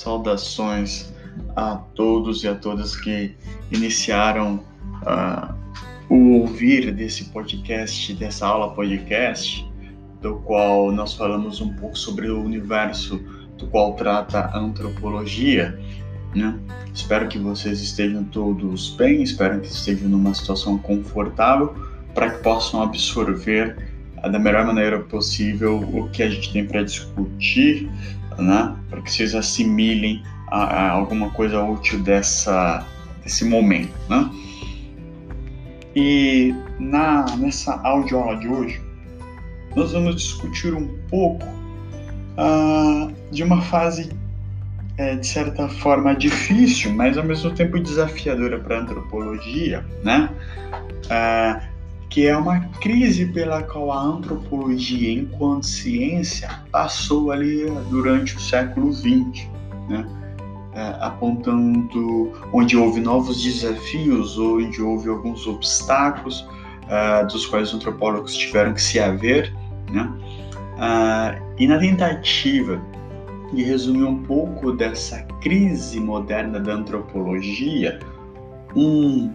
Saudações a todos e a todas que iniciaram uh, o ouvir desse podcast, dessa aula podcast, do qual nós falamos um pouco sobre o universo do qual trata a antropologia. Né? Espero que vocês estejam todos bem, espero que estejam numa situação confortável para que possam absorver da melhor maneira possível o que a gente tem para discutir, né? Para que vocês assimilem a, a alguma coisa útil dessa, desse momento, né? E na, nessa audioaula de hoje, nós vamos discutir um pouco uh, de uma fase, é, de certa forma, difícil, mas ao mesmo tempo desafiadora para a antropologia, né? Uh, que é uma crise pela qual a antropologia, enquanto ciência, passou ali durante o século XX, né? É, apontando onde houve novos desafios, onde houve alguns obstáculos uh, dos quais os antropólogos tiveram que se haver, né? Uh, e na tentativa de resumir um pouco dessa crise moderna da antropologia, um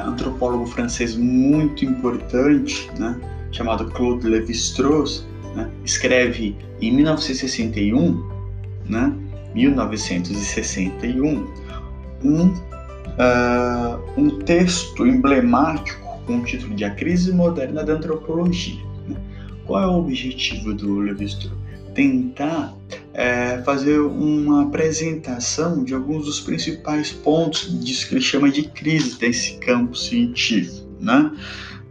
antropólogo francês muito importante, né, chamado Claude Lévi-Strauss, né, escreve em 1961, né, 1961, um, uh, um texto emblemático com o título de A Crise Moderna da Antropologia. Né. Qual é o objetivo do Lévi-Strauss? Tentar é, fazer uma apresentação de alguns dos principais pontos disso que ele chama de crise desse campo científico, né?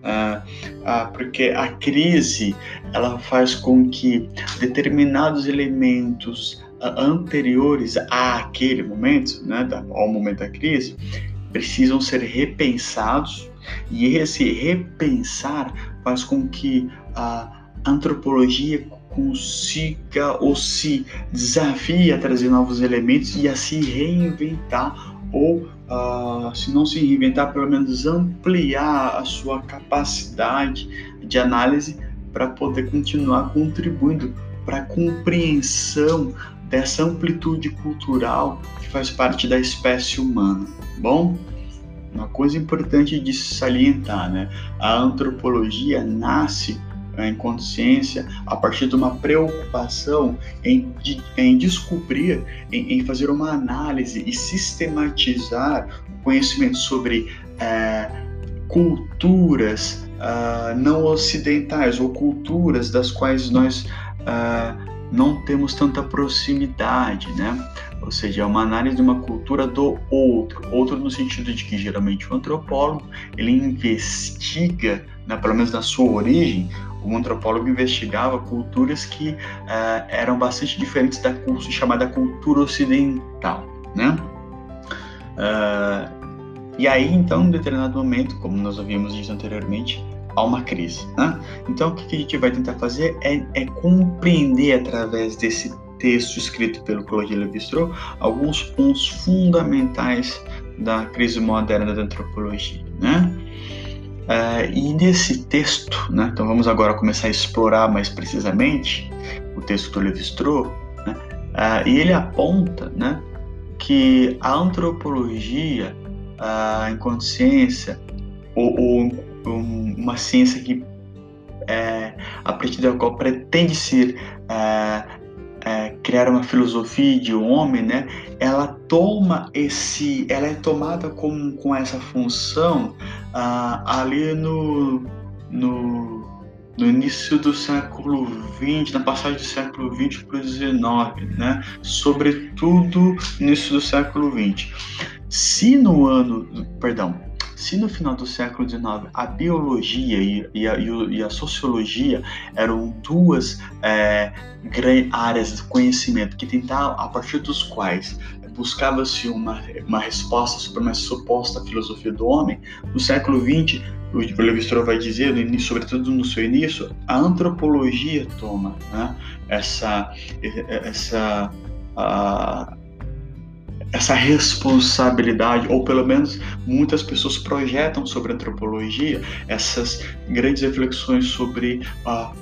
Ah, ah, porque a crise ela faz com que determinados elementos anteriores àquele momento, né, ao momento da crise, precisam ser repensados e esse repensar faz com que a antropologia consiga ou se desafie a trazer novos elementos e a se reinventar ou uh, se não se reinventar, pelo menos ampliar a sua capacidade de análise para poder continuar contribuindo para a compreensão dessa amplitude cultural que faz parte da espécie humana. Bom, uma coisa importante de salientar, né? A antropologia nasce em consciência a partir de uma preocupação em, em descobrir, em, em, fazer uma análise e sistematizar o conhecimento sobre é, culturas uh, não ocidentais ou culturas das quais nós uh, não temos tanta proximidade, né? Ou seja, é uma análise de uma cultura do outro, outro no sentido de que geralmente o antropólogo ele investiga, né, pelo menos na sua origem, o antropólogo investigava culturas que uh, eram bastante diferentes da chamada cultura ocidental, né? Uh, e aí, então, em determinado momento, como nós ouvimos isso anteriormente, há uma crise, né? Então, o que a gente vai tentar fazer é, é compreender através desse texto escrito pelo Claude Lévi-Strauss alguns pontos fundamentais da crise moderna da antropologia, né? Uh, e nesse texto, né, então vamos agora começar a explorar mais precisamente o texto do Levi-Strauss, né, uh, e ele aponta né, que a antropologia, uh, enquanto ciência, ou, ou um, uma ciência que, é, a partir da qual pretende ser é, criar uma filosofia de homem, né, ela toma esse, ela é tomada com, com essa função ah, ali no, no, no início do século XX, na passagem do século XX para o XIX, né, sobretudo no início do século XX. Se no ano, perdão, se no final do século XIX a biologia e, e, a, e a, sociologia eram duas é, áreas de conhecimento que tentavam, a partir dos quais buscava-se uma, uma resposta sobre uma suposta filosofia do homem, no século XX, o Levi-Strauss vai dizer, sobretudo no seu início, a antropologia toma né, essa, essa a, essa responsabilidade, ou pelo menos muitas pessoas projetam sobre a antropologia essas grandes reflexões sobre uh,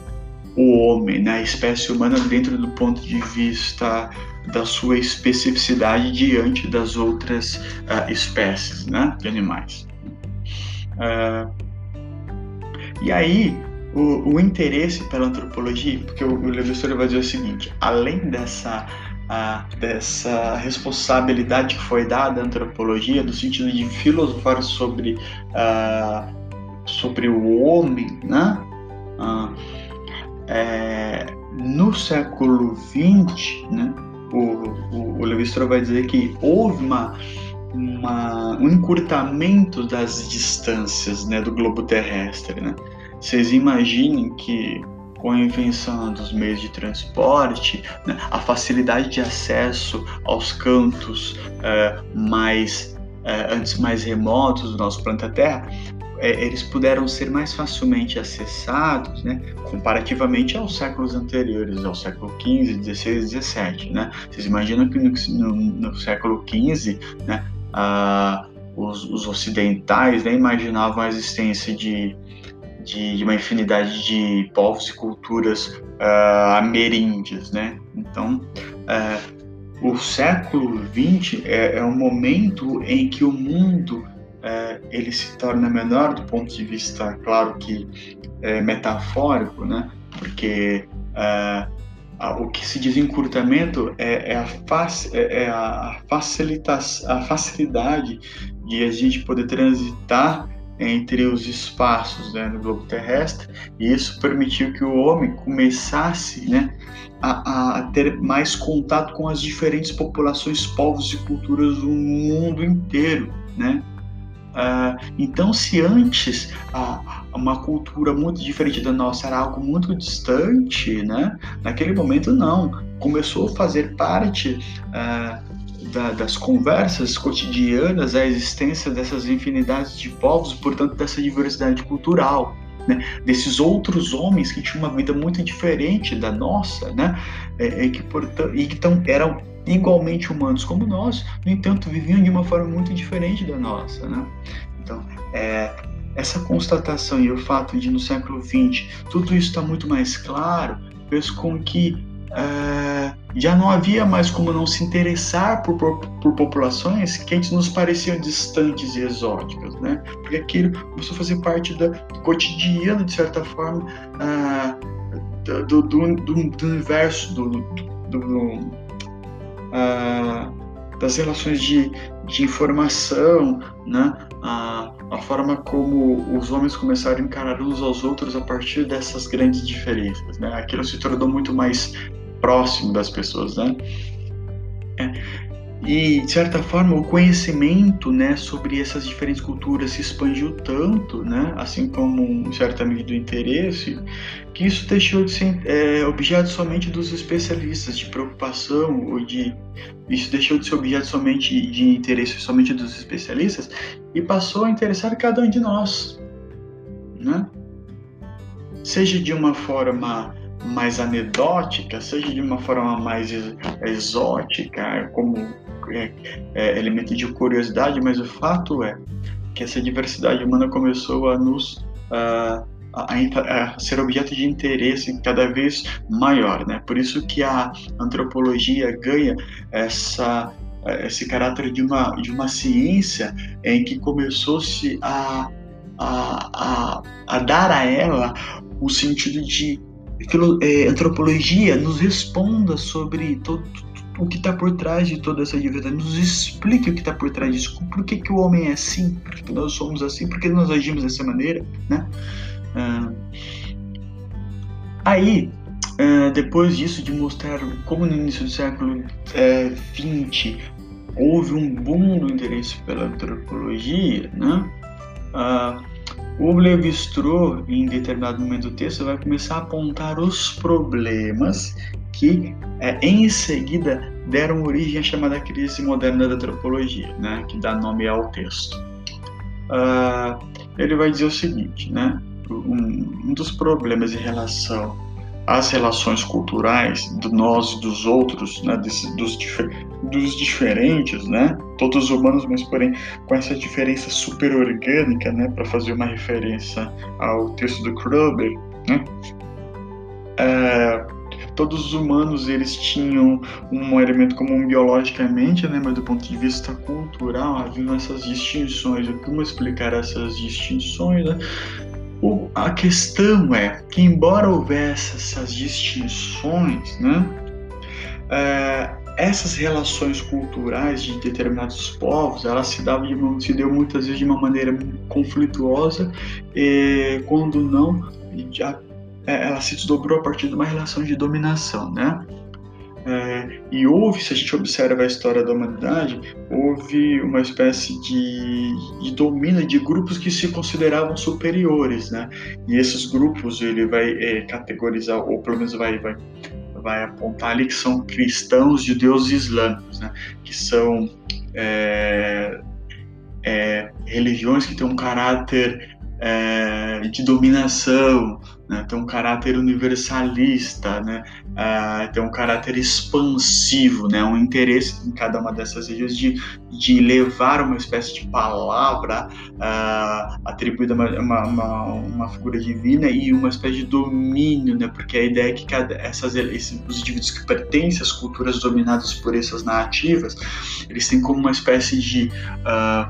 o homem, né, a espécie humana dentro do ponto de vista da sua especificidade diante das outras uh, espécies né, de animais. Uh, e aí, o, o, interesse pela antropologia, porque o, o Levi vai dizer o seguinte: além dessa, uh, dessa responsabilidade que foi dada à antropologia, no sentido de filosofar sobre, uh, sobre o homem, né? Uh, é, no século XX, né, o, o, o vai dizer que houve uma, uma, um encurtamento das distâncias né, do globo terrestre. Né? Vocês imaginem que com a invenção dos meios de transporte, né, a facilidade de acesso aos cantos é, mais é, antes mais remotos do nosso planeta Terra, é, eles puderam ser mais facilmente acessados, né, comparativamente aos séculos anteriores, ao século XV, XVI, XVII, né? Vocês imaginam que no, no, no século XV, né, os, os, ocidentais né, imaginavam a existência de, de, de, uma infinidade de povos e culturas ah, ameríndias, né? Então, ah, o século XX é, é um momento em que o mundo é, ele se torna menor do ponto de vista, claro que é, metafórico, né? Porque é, a, o que se diz encurtamento é, é a, fac, é, é a, facilitação, a facilidade de a gente poder transitar entre os espaços né, no globo terrestre e isso permitiu que o homem começasse né, a, a, ter mais contato com as diferentes populações, povos e culturas do mundo inteiro, né? Uh, então, se antes uma cultura muito diferente da nossa era algo muito distante, né? Naquele momento, não. Começou a fazer parte uh, da, das conversas cotidianas a existência dessas infinidades de povos, portanto, dessa diversidade cultural. Né, desses outros homens que tinham uma vida muito diferente da nossa, né, é, é que, portanto, e que tão, eram igualmente humanos como nós, no entanto, viviam de uma forma muito diferente da nossa. Né? Então, é, essa constatação e o fato de no século XX tudo isso está muito mais claro fez com que é, já não havia mais como não se interessar por, por, por, populações que antes nos pareciam distantes e exóticas, né? Porque aquilo começou a fazer parte da, do cotidiano, de certa forma, é, do, do, do, do, universo, do, do ah, das relações de, de informação, né? a, a forma como os homens começaram a encarar uns aos outros a partir dessas grandes diferenças. Né? Aquilo se tornou muito mais próximo das pessoas. Né? É, e, de certa forma, o conhecimento né, sobre essas diferentes culturas se expandiu tanto, né, assim como um certa medida do interesse, que isso deixou de ser é, objeto somente dos especialistas de preocupação, ou de isso deixou de ser objeto somente de interesse somente dos especialistas e passou a interessar cada um de nós, né? Seja de uma forma mais anedótica, seja de uma forma mais exótica, como é, é, elemento de curiosidade, mas o fato é que essa diversidade humana começou a nos uh, a, a, ser objeto de interesse cada vez maior, né? Por isso que a antropologia ganha essa esse caráter de uma de uma ciência em que começou-se a, a, a, a dar a ela o sentido de é, antropologia nos responda sobre todo, o que está por trás de toda essa diversidade, nos explique o que está por trás disso, por que, que o homem é assim, por que nós somos assim, por que nós agimos dessa maneira, né? Ah, aí, ah, depois disso, de mostrar como no início do século XX é, houve um boom do interesse pela antropologia, né? Ah, o Levi-Strauss, em determinado momento do texto, vai começar a apontar os problemas que, é, em seguida, deram origem à chamada crise moderna da antropologia, né, que dá nome ao texto. Uh, ele vai dizer o seguinte, né, um, um dos problemas em relação às relações culturais do nós e dos outros, né, desse, dos, dos diferentes, né, todos humanos, mas porém com essa diferença super orgânica, né, para fazer uma referência ao texto do Kruber, né, é, todos os humanos eles tinham um elemento comum biologicamente, né, mas do ponto de vista cultural haviam essas distinções. Como explicar essas distinções? Né? O, a questão é que, embora houvesse essas distinções, né, é, essas relações culturais de determinados povos, elas se davam, se deu muitas vezes de uma maneira conflituosa, e, quando não, é, ela se desdobrou a partir de uma relação de dominação, né? É, e houve, se a gente observa a história da humanidade, houve uma espécie de, de domínio de grupos que se consideravam superiores, né? E esses grupos ele vai é, categorizar, ou pelo menos vai, vai, vai apontar ali que são cristãos, judeus e islâmicos, né? Que são é, é religiões que têm um caráter é, de dominação, né? tem um caráter universalista, né? É, tem um caráter expansivo, né? um interesse em cada uma dessas regiões de, de levar uma espécie de palavra uh, atribuída a uma, uma, uma, figura divina e uma espécie de domínio, né? porque a ideia é que cada, essas, esses, os indivíduos que pertencem às culturas dominadas por essas narrativas, eles têm como uma espécie de uh,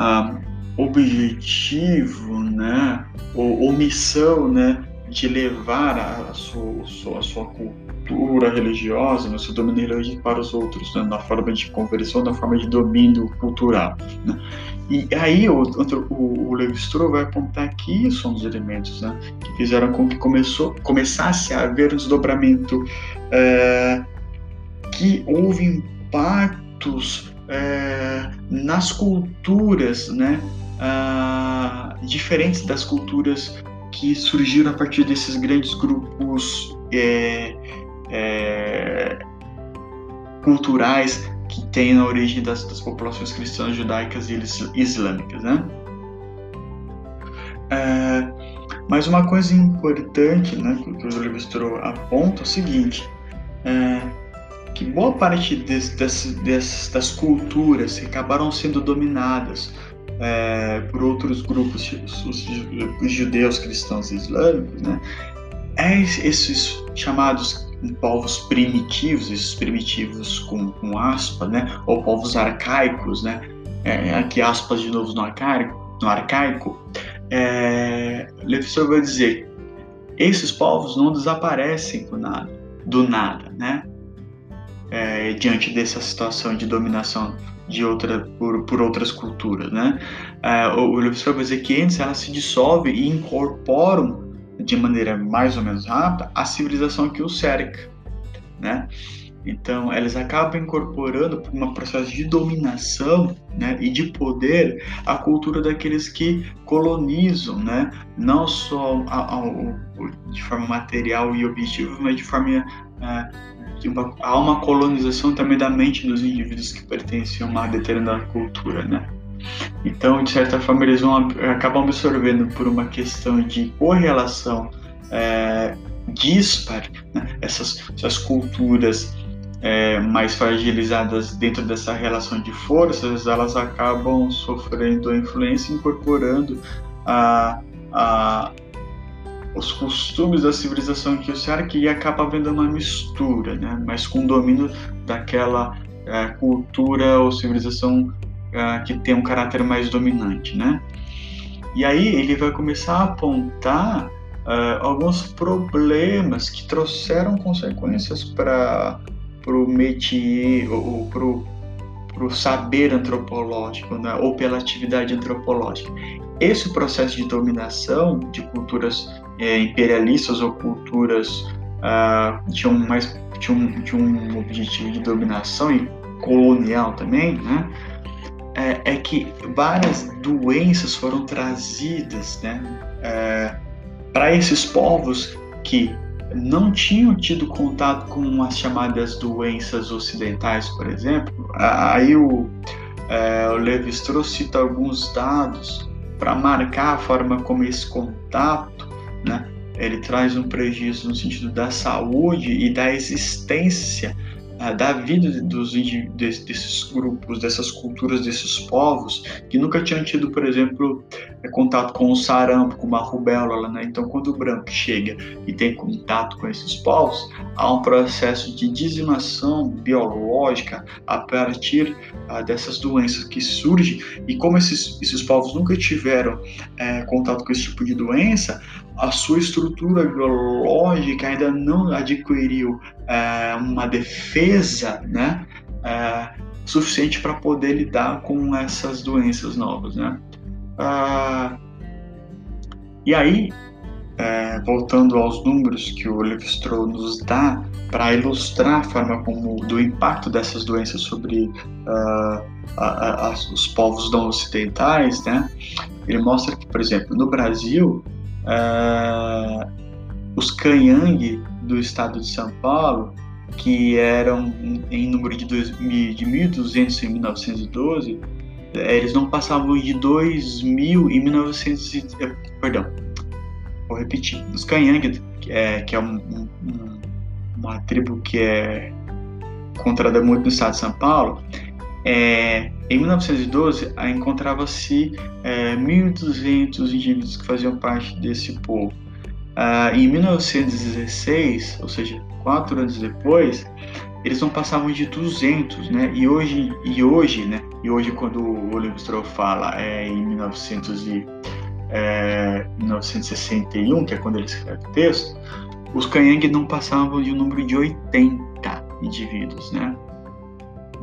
uh, objetivo, né, ou, missão, né, de levar a, a, sua, a sua cultura religiosa, né, seu domínio religioso para os outros, né, na forma de conversão, na forma de domínio cultural. Né. E aí o, o, o Levi-Strauss vai apontar que isso são os elementos né, que fizeram com que começou, começasse a haver um desdobramento, é, que houve impactos é, nas culturas, né, diferentes das culturas que surgiram a partir desses grandes grupos é, é, culturais que têm na origem das, das, populações cristãs, judaicas e islâmicas, né? É, mas uma coisa importante, né, que o Levi aponta é o seguinte: é, que boa parte des, des, des, das culturas que acabaram sendo dominadas é, por outros grupos, os, os, judeus, cristãos e islâmicos, né? É esses chamados povos primitivos, esses primitivos com, com aspa, né? Ou povos arcaicos, né? É, aqui aspas de novo no arcaico, no arcaico. É, vai dizer, esses povos não desaparecem do nada, do nada, né? É, diante dessa situação de dominação de outra por, por outras culturas, né? Uh, o Lewis vai dizer que antes elas se dissolvem e incorporam de maneira mais ou menos rápida a civilização que os cerca, né? Então, elas acabam incorporando por um processo de dominação né, e de poder a cultura daqueles que colonizam, né, não só a, a, de forma material e objetiva, mas de forma uma, há uma colonização também da mente dos indivíduos que pertencem a uma determinada cultura, né? Então, de certa forma, eles vão acabam absorvendo por uma questão de correlação é, dispar né? essas, essas culturas é, mais fragilizadas dentro dessa relação de forças, elas acabam sofrendo a influência, incorporando a, a, os costumes da civilização que o cerca e acaba havendo uma mistura, né? mas com domínio daquela é, cultura ou civilização é, que tem um caráter mais dominante. Né? E aí ele vai começar a apontar é, alguns problemas que trouxeram consequências para o métier ou para o saber antropológico, né? ou pela atividade antropológica. Esse processo de dominação de culturas é, imperialistas ou culturas ah, tinham mais tinham, tinham um objetivo de dominação e colonial também, né? É, é que várias doenças foram trazidas, né? É, para esses povos que não tinham tido contato com as chamadas doenças ocidentais, por exemplo. Aí o, é, o Levi-Strauss cita alguns dados para marcar a forma como esse contato ele traz um prejuízo no sentido da saúde e da existência uh, da vida dos, desses grupos, dessas culturas, desses povos que nunca tinham tido, por exemplo, é, contato com o sarampo, com uma rubéola. Né? Então, quando o branco chega e tem contato com esses povos, há um processo de dizimação biológica a partir uh, dessas doenças que surgem. E como esses, esses povos nunca tiveram uh, contato com esse tipo de doença, a sua estrutura biológica ainda não adquiriu é, uma defesa né, é, suficiente para poder lidar com essas doenças novas. Né? Ah, e aí, é, voltando aos números que o Levi-Strauss nos dá para ilustrar a forma como do impacto dessas doenças sobre uh, a, a, os povos não ocidentais, né? Ele mostra que, por exemplo, no Brasil uh, os Canhang do estado de São Paulo, que eram em número de, dois, de 1.200 em 1912, eh, eles não passavam de 2.000 em 1900, eh, perdão, vou repetir, os Canhang, que é, que é um, um, uma tribo que é encontrada muito no estado de São Paulo, é, em 1912, encontrava-se é, 1.200 indivíduos que faziam parte desse povo. Ah, em 1916, ou seja, quatro anos depois, eles não passavam de 200, né? E hoje, e hoje, né? E hoje, quando o Oliver Stroll fala é, em 1900 e, é, 1961, que é quando ele escreve o texto, os Kanyang não passavam de um número de 80 indivíduos, né?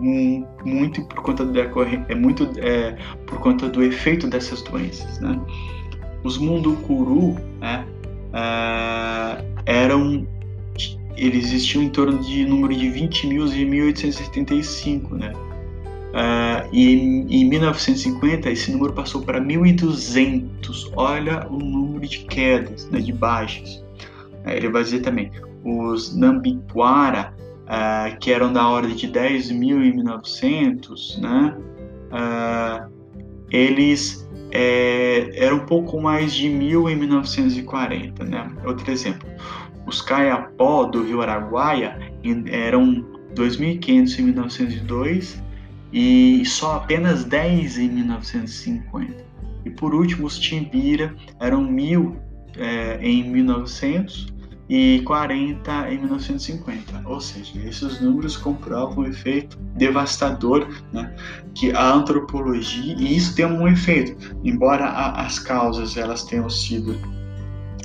Muito por conta da é muito é, por conta do efeito dessas doenças, né? Os mundukuru, né, é, eram eles existiam em torno de número de 20 mil em 1875, né? Uh, e em, em 1950 esse número passou para 1.200. Olha o número de quedas, né, de baixas. Uh, ele vai dizer também os Nambiquara uh, que eram da ordem de 10 mil em 1900, né? Uh, eles é, eram um pouco mais de mil em 1940, né? Outro exemplo, os Caiapó do Rio Araguaia eram 2.500 em 1902 e só apenas 10 em 1950. E por último, os Timbira eram mil é, em 1900 e 40 em 1950. Ou seja, esses números comprovam o efeito devastador né, que a antropologia e isso tem um efeito, embora a, as causas elas tenham sido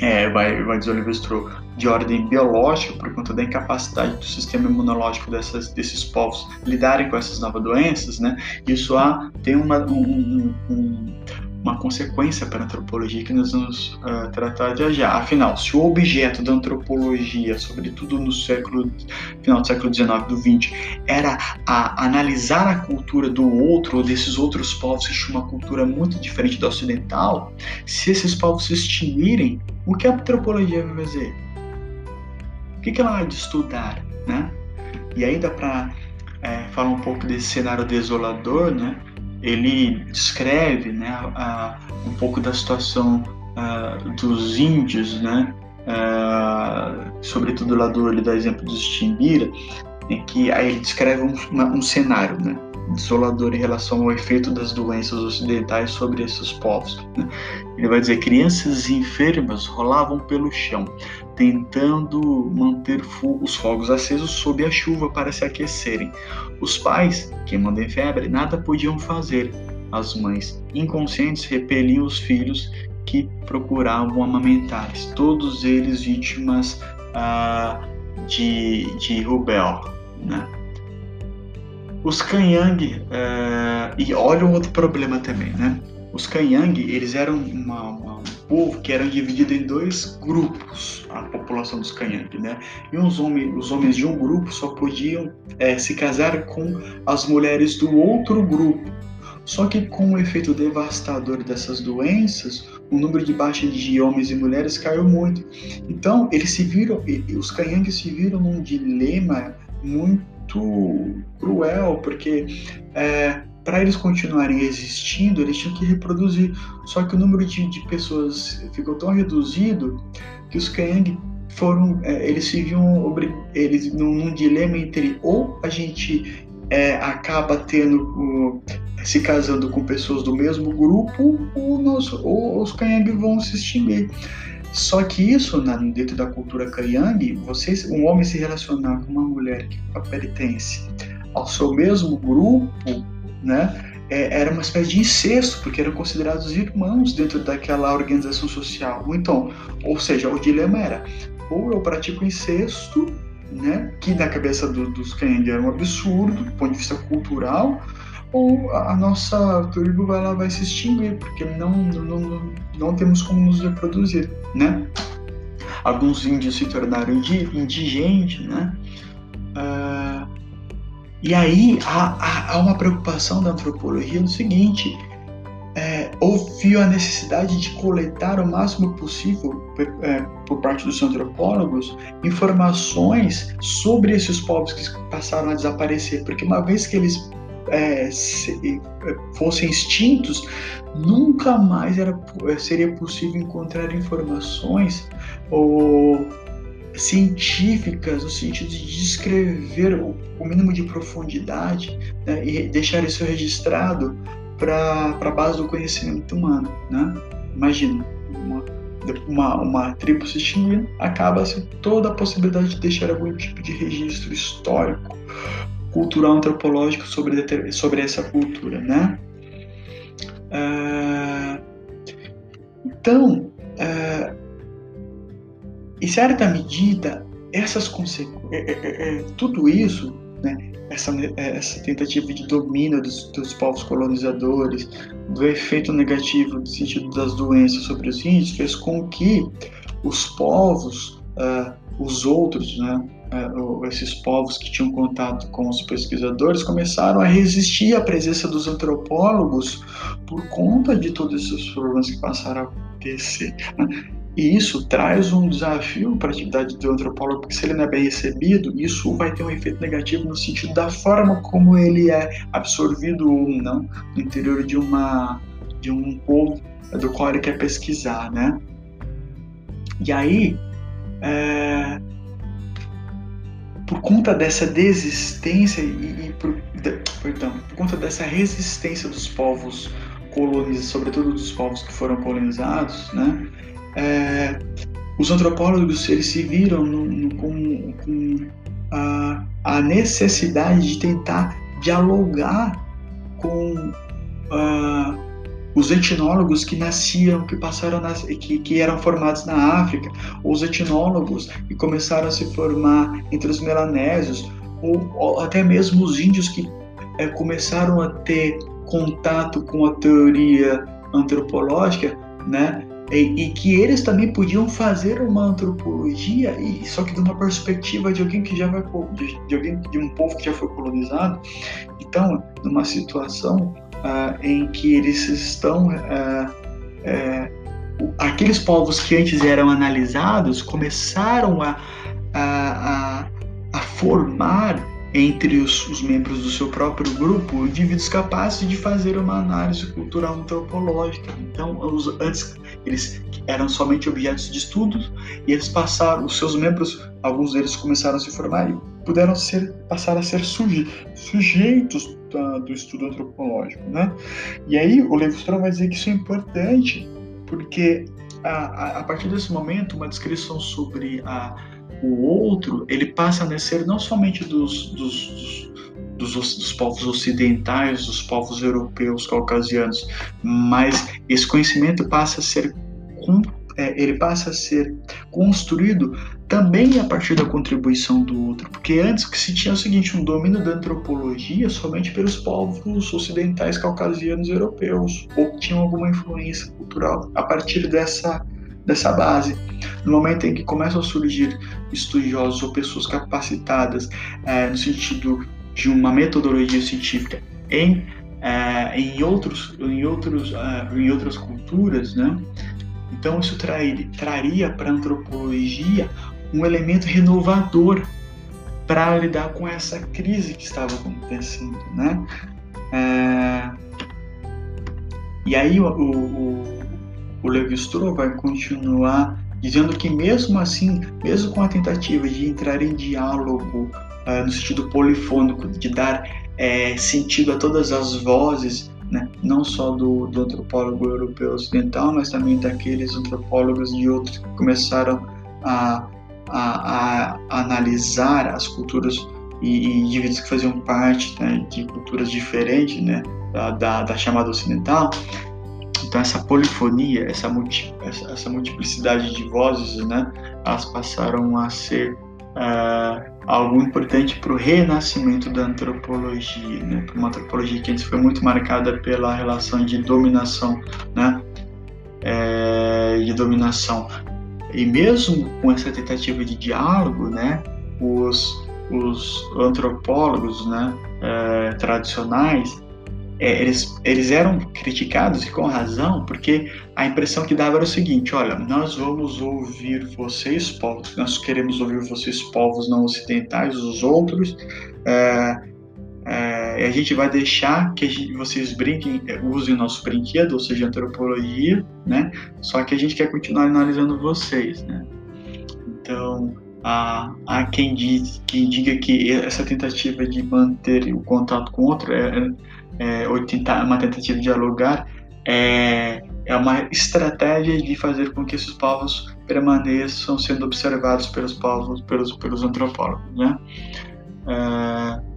é, vai, vai dizer Oliver Stroh, de ordem biológica, por conta da incapacidade do sistema imunológico dessas, desses povos lidarem com essas novas doenças, né? Isso há, tem uma, um, um, uma consequência para a antropologia que nós vamos uh, tratar de já. Afinal, se o objeto da antropologia, sobretudo no século final do século XIX do XX, era a analisar a cultura do outro ou desses outros povos que tinham uma cultura muito diferente da ocidental, se esses povos se extinguirem, o que a antropologia vai fazer? O que, que ela vai estudar, né? E ainda para é, falar um pouco desse cenário desolador, né? Ele descreve né, a, um pouco da situação uh, dos índios, né, uh, sobretudo lá do ele dá exemplo dos Timbira, em que aí ele descreve um, uma, um cenário né, desolador em relação ao efeito das doenças ocidentais sobre esses povos. Né? Ele vai dizer: crianças enfermas rolavam pelo chão, tentando manter os fogos acesos sob a chuva para se aquecerem. Os pais, queimando em febre, nada podiam fazer. As mães, inconscientes, repeliam os filhos que procuravam amamentar, todos eles vítimas ah, de, de rubéola. Né? Os Kanyang, eh, e olha um outro problema também, né? Os Kanyang, eles eram uma, uma, um povo que era dividido em dois grupos, a população dos Kanyang, né? E os homens, os homens de um grupo só podiam é, se casar com as mulheres do outro grupo. Só que com o efeito devastador dessas doenças, o número de baixas de homens e mulheres caiu muito. Então, eles se viram, os Kanyang se viram num dilema muito cruel, porque é, para eles continuarem existindo, eles tinham que reproduzir. Só que o número de, de pessoas ficou tão reduzido que os Kayang foram, é, eles se viam eles num, num, dilema entre ou a gente é, acaba tendo se casando com pessoas do mesmo grupo, ou, nós, ou os Kanyang vão se extinguir. Só que isso, na, dentro da cultura Kanyang, vocês, um homem se relacionar com uma mulher que pertence ao seu mesmo grupo, né? É, era uma espécie de incesto, porque eram considerados irmãos dentro daquela organização social. Então, ou seja, o dilema era: ou eu pratico incesto, né, que na cabeça do, dos Kang era um absurdo, do ponto de vista cultural, ou a nossa tribo vai, ela vai se extinguir, porque não, não, não, não temos como nos reproduzir, né? Alguns índios se tornaram indigentes, né? Uh, e aí há, há, uma preocupação da antropologia no seguinte: é, houve a necessidade de coletar o máximo possível, é, por parte dos antropólogos, informações sobre esses povos que passaram a desaparecer, porque uma vez que eles é, se, é, fossem extintos, nunca mais era, seria possível encontrar informações ou científicas no sentido de descrever o, o mínimo de profundidade né, e deixar isso registrado para a base do conhecimento humano. Né? Imagina, uma, uma, uma tribo se extinguindo, acaba-se toda a possibilidade de deixar algum tipo de registro histórico, cultural, antropológico sobre, sobre essa cultura. Né? Uh, então, uh, em certa medida, essas é, é, é, tudo isso, né, essa, essa tentativa de domínio dos, dos, povos colonizadores, do efeito negativo no sentido das doenças sobre os índios, fez com que os povos, uh, os outros, né, uh, esses povos que tinham contato com os pesquisadores, começaram a resistir à presença dos antropólogos por conta de todos esses problemas que passaram a acontecer. E isso traz um desafio para a atividade do antropólogo, porque se ele não é bem recebido, isso vai ter um efeito negativo no sentido da forma como ele é absorvido ou não no interior de uma de um povo do qual ele quer pesquisar, né? E aí, é, por conta dessa desistência e, e por, de, perdão, por conta dessa resistência dos povos colonizados, sobretudo dos povos que foram colonizados, né? É, os antropólogos eles se viram no, no, com, com a, a, necessidade de tentar dialogar com uh, os etnólogos que nasciam, que passaram nas, que, que eram formados na África, ou os etnólogos que começaram a se formar entre os melanésios, ou, ou até mesmo os índios que é, começaram a ter contato com a teoria antropológica, né? E, e, que eles também podiam fazer uma antropologia, e só que de uma perspectiva de alguém que já vai de, alguém de um povo que já foi colonizado. Então, numa situação uh, em que eles estão uh, uh, aqueles povos que antes eram analisados começaram a, a, a, a formar entre os, os, membros do seu próprio grupo indivíduos capazes de fazer uma análise cultural antropológica. Então, os, antes eles eram somente objetos de estudos e eles passaram, os seus membros, alguns deles começaram a se formar e puderam ser, passar a ser suje, sujeitos da, do estudo antropológico, né? E aí o Levi-Strauss vai dizer que isso é importante porque a, a, a partir desse momento uma descrição sobre a o outro ele passa a nascer não somente dos, dos, dos, dos, povos ocidentais, dos povos europeus, caucasianos, mas esse conhecimento passa a ser é, ele passa a ser construído também a partir da contribuição do outro, porque antes que se tinha o seguinte, um domínio da antropologia somente pelos povos ocidentais, caucasianos, europeus, ou que tinham alguma influência cultural a partir dessa dessa base. No momento em que começam a surgir estudiosos ou pessoas capacitadas é, no sentido de uma metodologia científica em, é, em, outros, em, outros, é, em outras culturas, né? então isso traria, traria para a antropologia um elemento renovador para lidar com essa crise que estava acontecendo. Né? É, e aí o, o o Levi Strauss vai continuar dizendo que mesmo assim, mesmo com a tentativa de entrar em diálogo uh, no sentido polifônico, de dar é, sentido a todas as vozes, né, não só do, do antropólogo europeu ocidental, mas também daqueles antropólogos de outros que começaram a, a, a analisar as culturas e, e, indivíduos que faziam parte né, de culturas diferentes né, da, da, da chamada ocidental, então essa polifonia, essa, multi, essa, essa multiplicidade de vozes, né, elas passaram a ser uh, algo importante para o renascimento da antropologia, né, para uma antropologia que antes foi muito marcada pela relação de dominação, né, é, de dominação. E mesmo com essa tentativa de diálogo, né, os, os antropólogos, né, é, tradicionais é, eles, eles eram criticados e com razão, porque a impressão que dava era o seguinte: olha, nós vamos ouvir vocês, povos, nós queremos ouvir vocês, povos não ocidentais, os outros, é, é, a gente vai deixar que gente, vocês brinquem, usem o nosso brinquedo, ou seja, antropologia, né? Só que a gente quer continuar analisando vocês, né? Então, há, há quem, diz, quem diga que essa tentativa de manter o contato com o outro é, é, ou tentar uma tentativa de dialogar é, é uma estratégia de fazer com que esses povos permaneçam sendo observados pelos povos, pelos, pelos antropólogos, né? É,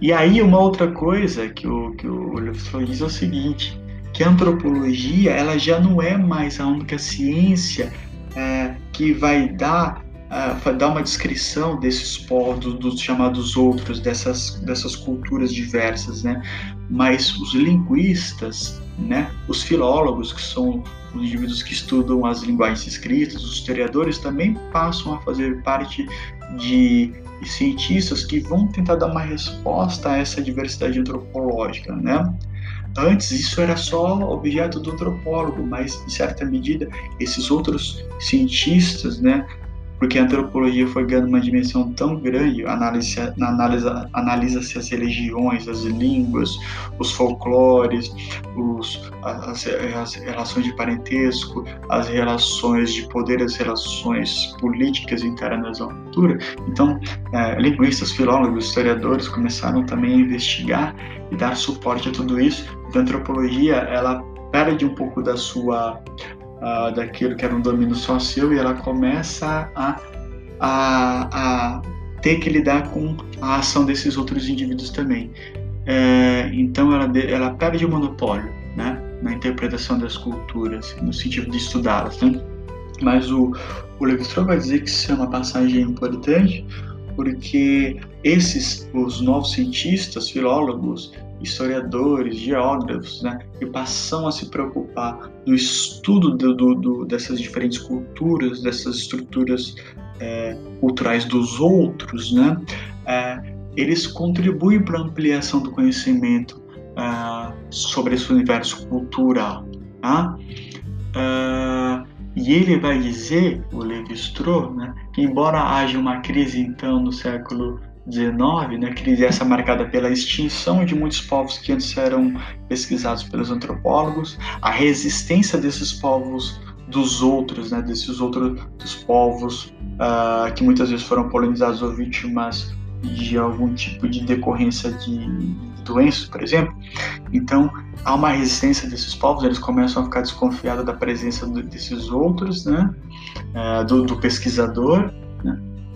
e aí uma outra coisa que o que o Levi diz é o seguinte, que a antropologia ela já não é mais a única ciência é, que vai dar uh, uma descrição desses povos, dos chamados outros, dessas, dessas culturas diversas, né? Mas os linguistas, né? Os filólogos, que são os indivíduos que estudam as linguagens escritas, os historiadores também passam a fazer parte de cientistas que vão tentar dar uma resposta a essa diversidade antropológica, né? Antes isso era só objeto do antropólogo, mas em certa medida esses outros cientistas, né, porque a antropologia foi ganhando uma dimensão tão grande, analisa-se analisa, analisa as religiões, as línguas, os folclores, os, as, as, relações de parentesco, as relações de poder, as relações políticas internas da cultura. Então, é, linguistas, filólogos, historiadores começaram também a investigar e dar suporte a tudo isso. Então, a antropologia, ela perde um pouco da sua uh, daquilo que era um domínio só seu e ela começa a, a, a ter que lidar com a ação desses outros indivíduos também. É, então ela, ela perde o monopólio né, na interpretação das culturas, no sentido de estudá-las. Né? Mas o, o Levi-Strauss vai dizer que isso é uma passagem importante porque esses, os novos cientistas, filólogos, historiadores, geógrafos, né, que passam a se preocupar no estudo do, do, do, dessas diferentes culturas, dessas estruturas é, culturais dos outros, né, é, eles contribuem para a ampliação do conhecimento é, sobre esse universo cultural. Tá? É, e ele vai dizer, o Levi-Strauss, né, que embora haja uma crise então no século 19, né, crise essa marcada pela extinção de muitos povos que antes eram pesquisados pelos antropólogos, a resistência desses povos dos outros, né, desses outros dos povos uh, que muitas vezes foram polonizados ou vítimas de algum tipo de decorrência de doenças, por exemplo. Então, há uma resistência desses povos, eles começam a ficar desconfiados da presença desses outros, né, uh, do, do pesquisador,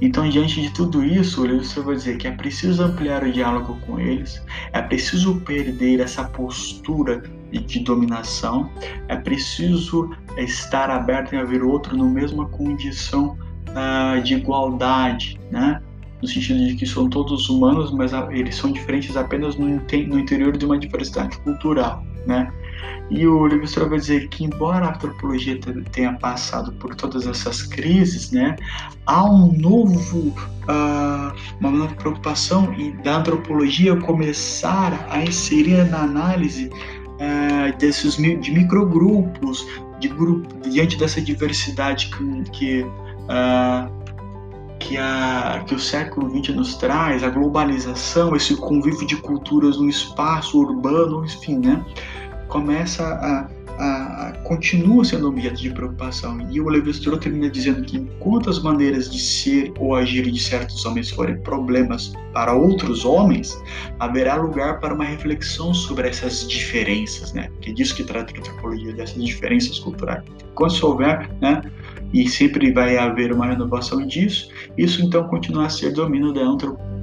então, diante de tudo isso, o livro vai dizer que é preciso ampliar o diálogo com eles, é preciso perder essa postura de dominação, é preciso estar aberto em haver outro na mesma condição uh, de igualdade, né? no sentido de que são todos humanos, mas eles são diferentes apenas no, no interior de uma diversidade cultural, né? E o Livre vai dizer que, embora a antropologia tenha passado por todas essas crises, né, há um novo, uh, uma nova preocupação da antropologia começar a inserir na análise uh, desses de microgrupos, de grupo, diante dessa diversidade que, que uh, que, a, que o século XX nos traz, a globalização, esse convívio de culturas no espaço urbano, enfim, né? Começa a, a, continua sendo objeto de preocupação. E o Levi-Strauss termina dizendo que enquanto as maneiras de ser ou agir de certos homens forem problemas para outros homens, haverá lugar para uma reflexão sobre essas diferenças, né? Que disso que trata a antropologia, dessas diferenças culturais. Quando isso houver, né? E sempre vai haver uma renovação disso, isso então continua a ser domínio da antropologia